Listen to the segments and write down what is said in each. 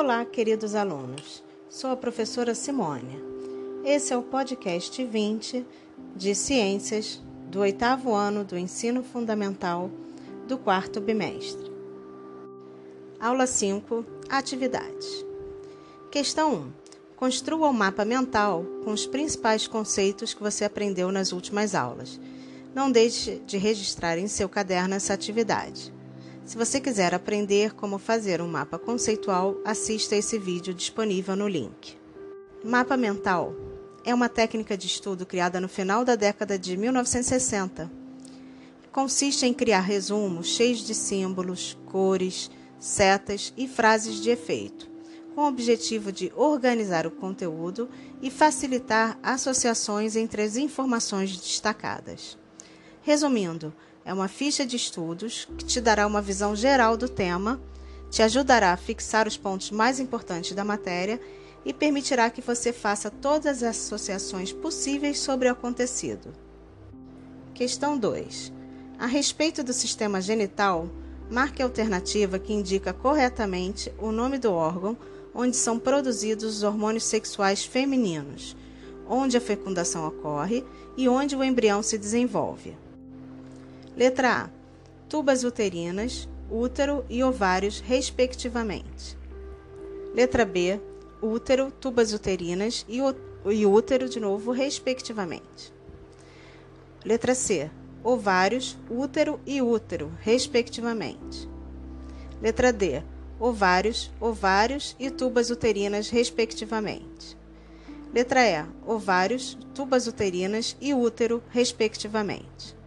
Olá, queridos alunos. Sou a professora Simônia. Esse é o podcast 20 de Ciências do oitavo ano do Ensino Fundamental do quarto bimestre. Aula 5 Atividades. Questão 1. Construa um mapa mental com os principais conceitos que você aprendeu nas últimas aulas. Não deixe de registrar em seu caderno essa atividade. Se você quiser aprender como fazer um mapa conceitual, assista esse vídeo disponível no link. Mapa mental é uma técnica de estudo criada no final da década de 1960. Consiste em criar resumos cheios de símbolos, cores, setas e frases de efeito, com o objetivo de organizar o conteúdo e facilitar associações entre as informações destacadas. Resumindo, é uma ficha de estudos que te dará uma visão geral do tema, te ajudará a fixar os pontos mais importantes da matéria e permitirá que você faça todas as associações possíveis sobre o acontecido. Questão 2. A respeito do sistema genital, marque a alternativa que indica corretamente o nome do órgão onde são produzidos os hormônios sexuais femininos, onde a fecundação ocorre e onde o embrião se desenvolve. Letra A. Tubas uterinas, útero e ovários, respectivamente. Letra B. Útero, tubas uterinas e útero, de novo, respectivamente. Letra C. Ovários, útero e útero, respectivamente. Letra D. Ovários, ovários e tubas uterinas, respectivamente. Letra E. Ovários, tubas uterinas e útero, respectivamente.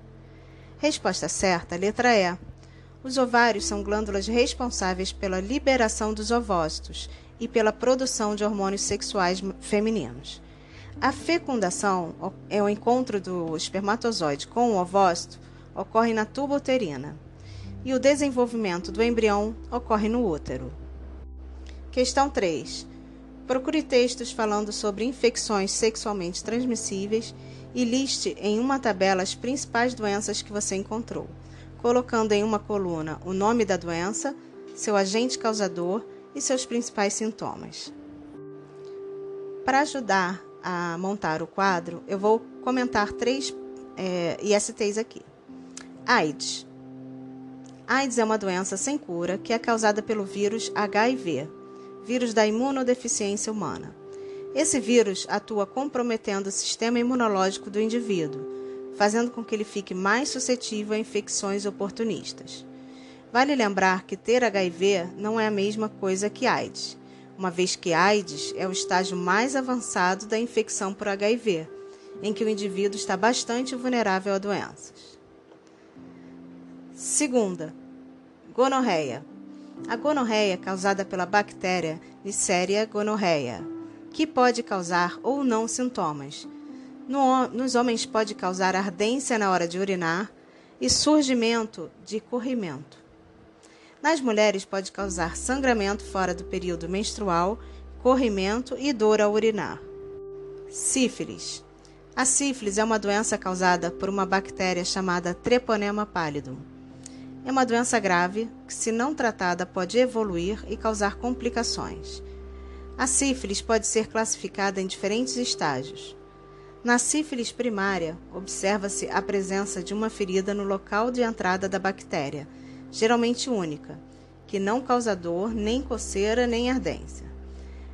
Resposta certa, letra E. Os ovários são glândulas responsáveis pela liberação dos ovócitos e pela produção de hormônios sexuais femininos. A fecundação é o encontro do espermatozoide com o ovócito ocorre na tuba uterina e o desenvolvimento do embrião ocorre no útero. Questão 3. Procure textos falando sobre infecções sexualmente transmissíveis e liste em uma tabela as principais doenças que você encontrou, colocando em uma coluna o nome da doença, seu agente causador e seus principais sintomas. Para ajudar a montar o quadro, eu vou comentar três é, ISTs aqui. AIDS. AIDS é uma doença sem cura que é causada pelo vírus HIV, vírus da imunodeficiência humana. Esse vírus atua comprometendo o sistema imunológico do indivíduo, fazendo com que ele fique mais suscetível a infecções oportunistas. Vale lembrar que ter HIV não é a mesma coisa que AIDS, uma vez que AIDS é o estágio mais avançado da infecção por HIV, em que o indivíduo está bastante vulnerável a doenças. Segunda, gonorreia. A gonorreia causada pela bactéria Neisseria gonorrhea que pode causar ou não sintomas. No, nos homens pode causar ardência na hora de urinar e surgimento de corrimento. Nas mulheres pode causar sangramento fora do período menstrual, corrimento e dor ao urinar. Sífilis. A sífilis é uma doença causada por uma bactéria chamada Treponema pallidum. É uma doença grave que, se não tratada, pode evoluir e causar complicações. A sífilis pode ser classificada em diferentes estágios. Na sífilis primária, observa-se a presença de uma ferida no local de entrada da bactéria, geralmente única, que não causa dor, nem coceira, nem ardência.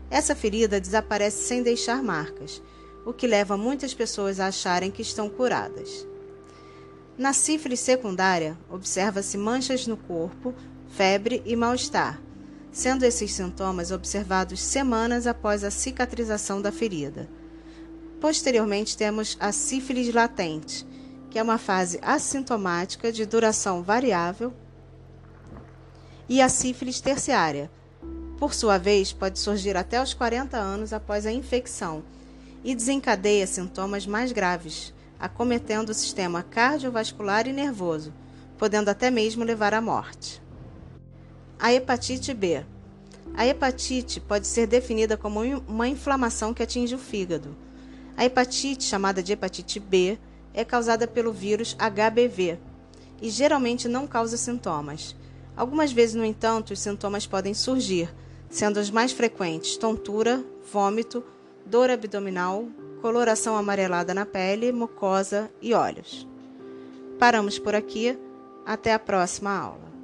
Essa ferida desaparece sem deixar marcas, o que leva muitas pessoas a acharem que estão curadas. Na sífilis secundária, observa-se manchas no corpo, febre e mal-estar, sendo esses sintomas observados semanas após a cicatrização da ferida. Posteriormente, temos a sífilis latente, que é uma fase assintomática de duração variável, e a sífilis terciária. Por sua vez, pode surgir até os 40 anos após a infecção e desencadeia sintomas mais graves, acometendo o sistema cardiovascular e nervoso, podendo até mesmo levar à morte. A hepatite B. A hepatite pode ser definida como uma inflamação que atinge o fígado. A hepatite, chamada de hepatite B, é causada pelo vírus HBV e geralmente não causa sintomas. Algumas vezes, no entanto, os sintomas podem surgir, sendo os mais frequentes tontura, vômito, dor abdominal, coloração amarelada na pele, mucosa e olhos. Paramos por aqui. Até a próxima aula.